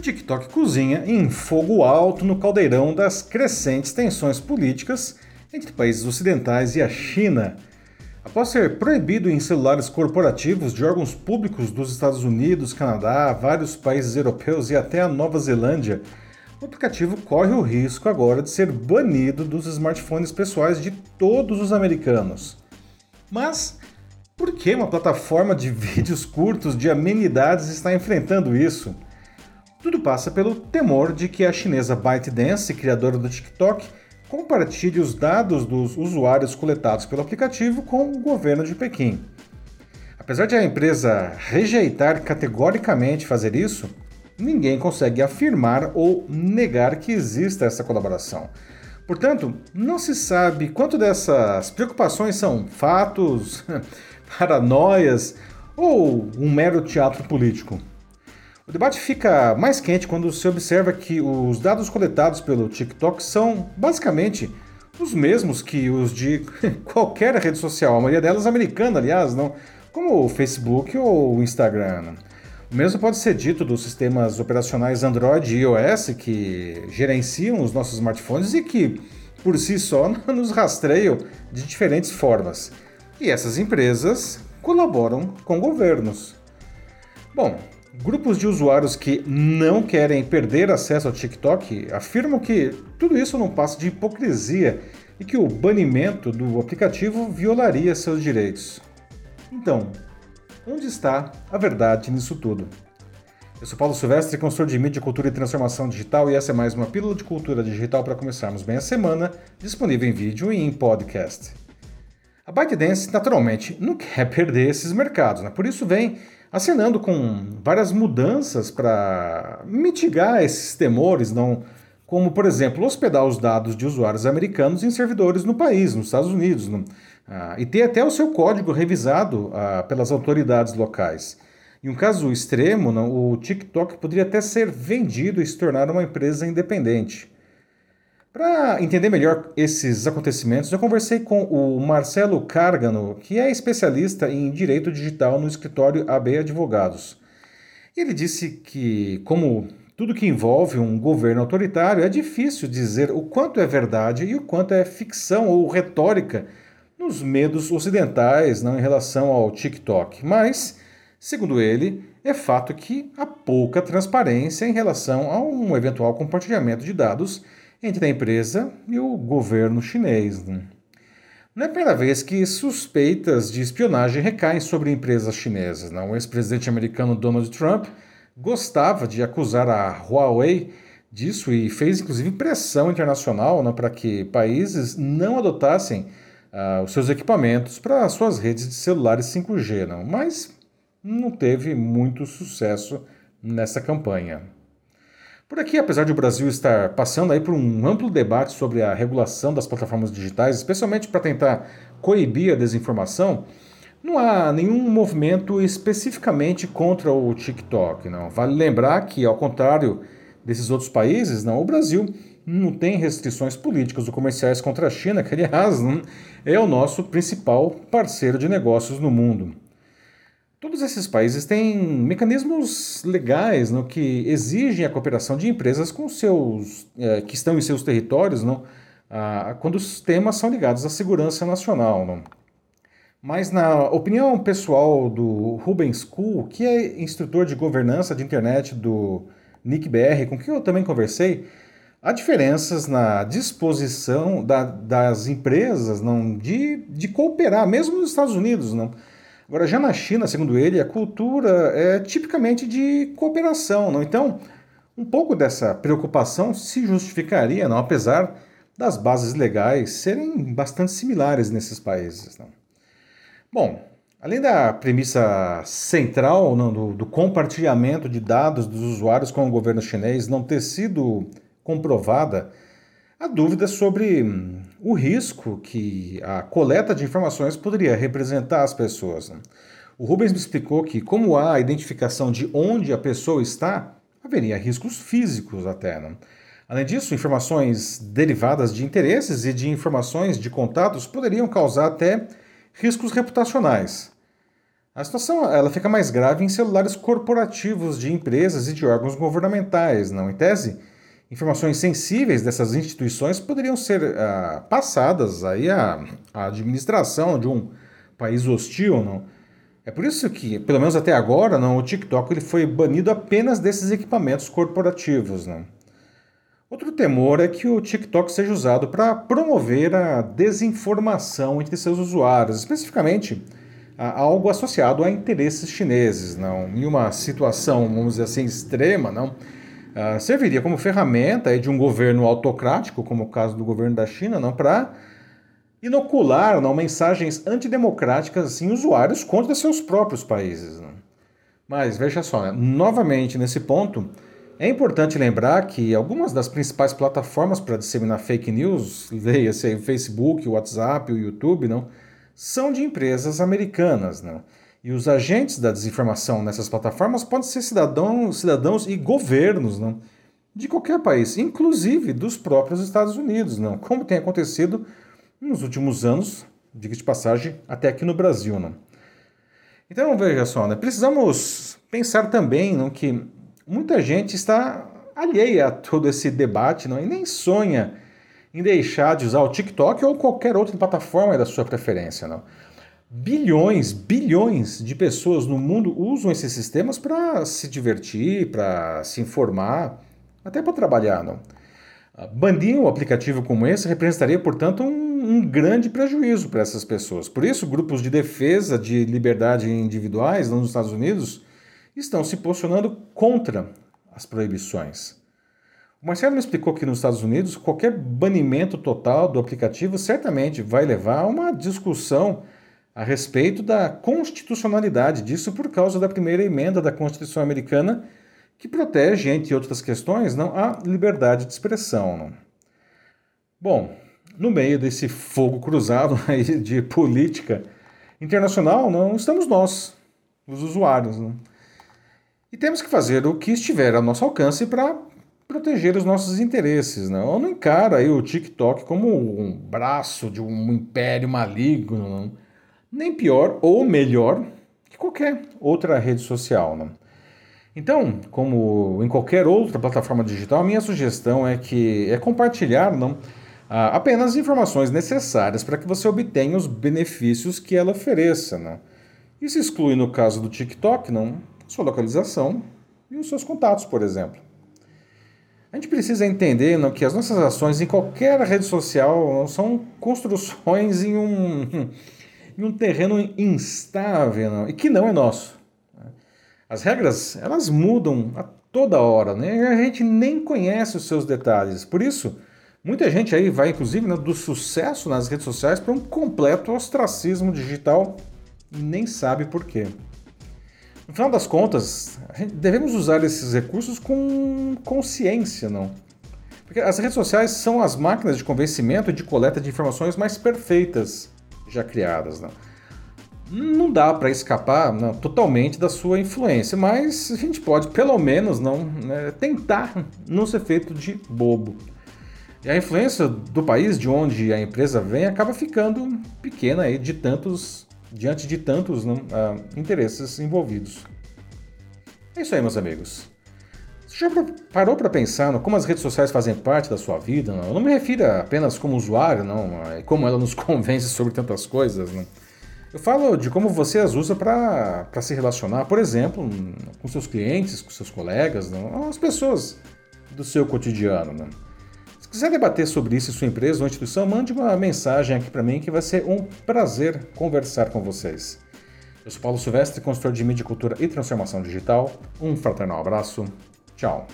O TikTok cozinha em fogo alto no caldeirão das crescentes tensões políticas entre países ocidentais e a China. Após ser proibido em celulares corporativos de órgãos públicos dos Estados Unidos, Canadá, vários países europeus e até a Nova Zelândia, o aplicativo corre o risco agora de ser banido dos smartphones pessoais de todos os americanos. Mas por que uma plataforma de vídeos curtos de amenidades está enfrentando isso? Tudo passa pelo temor de que a chinesa ByteDance, criadora do TikTok, compartilhe os dados dos usuários coletados pelo aplicativo com o governo de Pequim. Apesar de a empresa rejeitar categoricamente fazer isso, ninguém consegue afirmar ou negar que exista essa colaboração. Portanto, não se sabe quanto dessas preocupações são fatos, paranoias ou um mero teatro político. O debate fica mais quente quando se observa que os dados coletados pelo TikTok são basicamente os mesmos que os de qualquer rede social, a maioria delas americana, aliás, não, como o Facebook ou o Instagram. O mesmo pode ser dito dos sistemas operacionais Android e iOS que gerenciam os nossos smartphones e que, por si só, nos rastreiam de diferentes formas. E essas empresas colaboram com governos. Bom, Grupos de usuários que não querem perder acesso ao TikTok afirmam que tudo isso não passa de hipocrisia e que o banimento do aplicativo violaria seus direitos. Então, onde está a verdade nisso tudo? Eu sou Paulo Silvestre, consultor de mídia, cultura e transformação digital, e essa é mais uma pílula de cultura digital para começarmos bem a semana, disponível em vídeo e em podcast. A ByteDance, naturalmente, não quer perder esses mercados, né? por isso vem acenando com várias mudanças para mitigar esses temores, não como, por exemplo, hospedar os dados de usuários americanos em servidores no país, nos Estados Unidos, no, ah, e ter até o seu código revisado ah, pelas autoridades locais. Em um caso extremo, não, o TikTok poderia até ser vendido e se tornar uma empresa independente. Para entender melhor esses acontecimentos, eu conversei com o Marcelo Cárgano, que é especialista em direito digital no escritório AB Advogados. Ele disse que, como tudo que envolve um governo autoritário, é difícil dizer o quanto é verdade e o quanto é ficção ou retórica nos medos ocidentais não em relação ao TikTok. Mas, segundo ele, é fato que há pouca transparência em relação a um eventual compartilhamento de dados entre a empresa e o governo chinês. Né? Não é a primeira vez que suspeitas de espionagem recaem sobre empresas chinesas. O ex-presidente americano Donald Trump gostava de acusar a Huawei disso e fez inclusive pressão internacional né, para que países não adotassem uh, os seus equipamentos para suas redes de celulares 5G. Não? Mas não teve muito sucesso nessa campanha. Por aqui, apesar de o Brasil estar passando aí por um amplo debate sobre a regulação das plataformas digitais, especialmente para tentar coibir a desinformação, não há nenhum movimento especificamente contra o TikTok. Não. Vale lembrar que, ao contrário desses outros países, não, o Brasil não tem restrições políticas ou comerciais contra a China, que, aliás, é o nosso principal parceiro de negócios no mundo. Todos esses países têm mecanismos legais no que exigem a cooperação de empresas com seus, é, que estão em seus territórios não, ah, quando os temas são ligados à segurança nacional. Não. Mas, na opinião pessoal do Rubens School, que é instrutor de governança de internet do NICBR, com quem eu também conversei, há diferenças na disposição da, das empresas não, de, de cooperar, mesmo nos Estados Unidos. Não Agora, já na China, segundo ele, a cultura é tipicamente de cooperação, não? Então, um pouco dessa preocupação se justificaria, não, apesar das bases legais serem bastante similares nesses países. Não? Bom, além da premissa central não, do, do compartilhamento de dados dos usuários com o governo chinês não ter sido comprovada, há dúvidas sobre hum, o risco que a coleta de informações poderia representar às pessoas. Né? O Rubens me explicou que, como há a identificação de onde a pessoa está, haveria riscos físicos até. Né? Além disso, informações derivadas de interesses e de informações de contatos poderiam causar até riscos reputacionais. A situação ela fica mais grave em celulares corporativos de empresas e de órgãos governamentais, não em tese. Informações sensíveis dessas instituições poderiam ser uh, passadas aí à, à administração de um país hostil, não? É por isso que, pelo menos até agora, não, o TikTok ele foi banido apenas desses equipamentos corporativos, não? Outro temor é que o TikTok seja usado para promover a desinformação entre seus usuários, especificamente algo associado a interesses chineses, não? Em uma situação, vamos dizer assim, extrema, não? Uh, serviria como ferramenta de um governo autocrático, como o caso do governo da China, não, para inocular não, mensagens antidemocráticas assim, usuários contra seus próprios países. Não? Mas veja só, né? novamente nesse ponto, é importante lembrar que algumas das principais plataformas para disseminar fake news, leia-se o Facebook, o WhatsApp, o YouTube, não, são de empresas americanas. Né? E os agentes da desinformação nessas plataformas podem ser cidadãos, cidadãos e governos não? de qualquer país, inclusive dos próprios Estados Unidos, não? como tem acontecido nos últimos anos, diga de passagem, até aqui no Brasil. Não? Então veja só, né? precisamos pensar também não, que muita gente está alheia a todo esse debate não? e nem sonha em deixar de usar o TikTok ou qualquer outra plataforma da sua preferência. Não? Bilhões, bilhões de pessoas no mundo usam esses sistemas para se divertir, para se informar, até para trabalhar. Não? Banir um aplicativo como esse representaria, portanto, um, um grande prejuízo para essas pessoas. Por isso, grupos de defesa de liberdade individuais nos Estados Unidos estão se posicionando contra as proibições. O Marcelo me explicou que nos Estados Unidos qualquer banimento total do aplicativo certamente vai levar a uma discussão a respeito da constitucionalidade disso por causa da primeira emenda da Constituição Americana que protege, entre outras questões, não a liberdade de expressão. Não? Bom, no meio desse fogo cruzado de política internacional, não estamos nós, os usuários. Não? E temos que fazer o que estiver ao nosso alcance para proteger os nossos interesses. Né? Eu não encaro aí o TikTok como um braço de um império maligno, não? Nem pior ou melhor que qualquer outra rede social. Não? Então, como em qualquer outra plataforma digital, a minha sugestão é que é compartilhar não, apenas informações necessárias para que você obtenha os benefícios que ela ofereça. Não? Isso exclui, no caso do TikTok, não, sua localização e os seus contatos, por exemplo. A gente precisa entender não, que as nossas ações em qualquer rede social são construções em um, em um terreno instável e que não é nosso. As regras elas mudam a toda hora, né? A gente nem conhece os seus detalhes. Por isso, muita gente aí vai, inclusive, né, do sucesso nas redes sociais para um completo ostracismo digital e nem sabe por quê. No final das contas, devemos usar esses recursos com consciência, não? Porque as redes sociais são as máquinas de convencimento e de coleta de informações mais perfeitas já criadas, não? Não dá para escapar não, totalmente da sua influência, mas a gente pode, pelo menos, não né, tentar não ser feito de bobo. E a influência do país de onde a empresa vem acaba ficando pequena aí de tantos diante de tantos uh, interesses envolvidos. É isso aí, meus amigos. Você já parou para pensar no como as redes sociais fazem parte da sua vida? Não? Eu não me refiro apenas como usuário, não, como ela nos convence sobre tantas coisas. Não? Eu falo de como você as usa para se relacionar, por exemplo, com seus clientes, com seus colegas, não? as pessoas do seu cotidiano. Não? Se quiser debater sobre isso em sua empresa ou instituição, mande uma mensagem aqui para mim que vai ser um prazer conversar com vocês. Eu sou Paulo Silvestre, consultor de mídia, cultura e transformação digital. Um fraternal abraço. Tchau.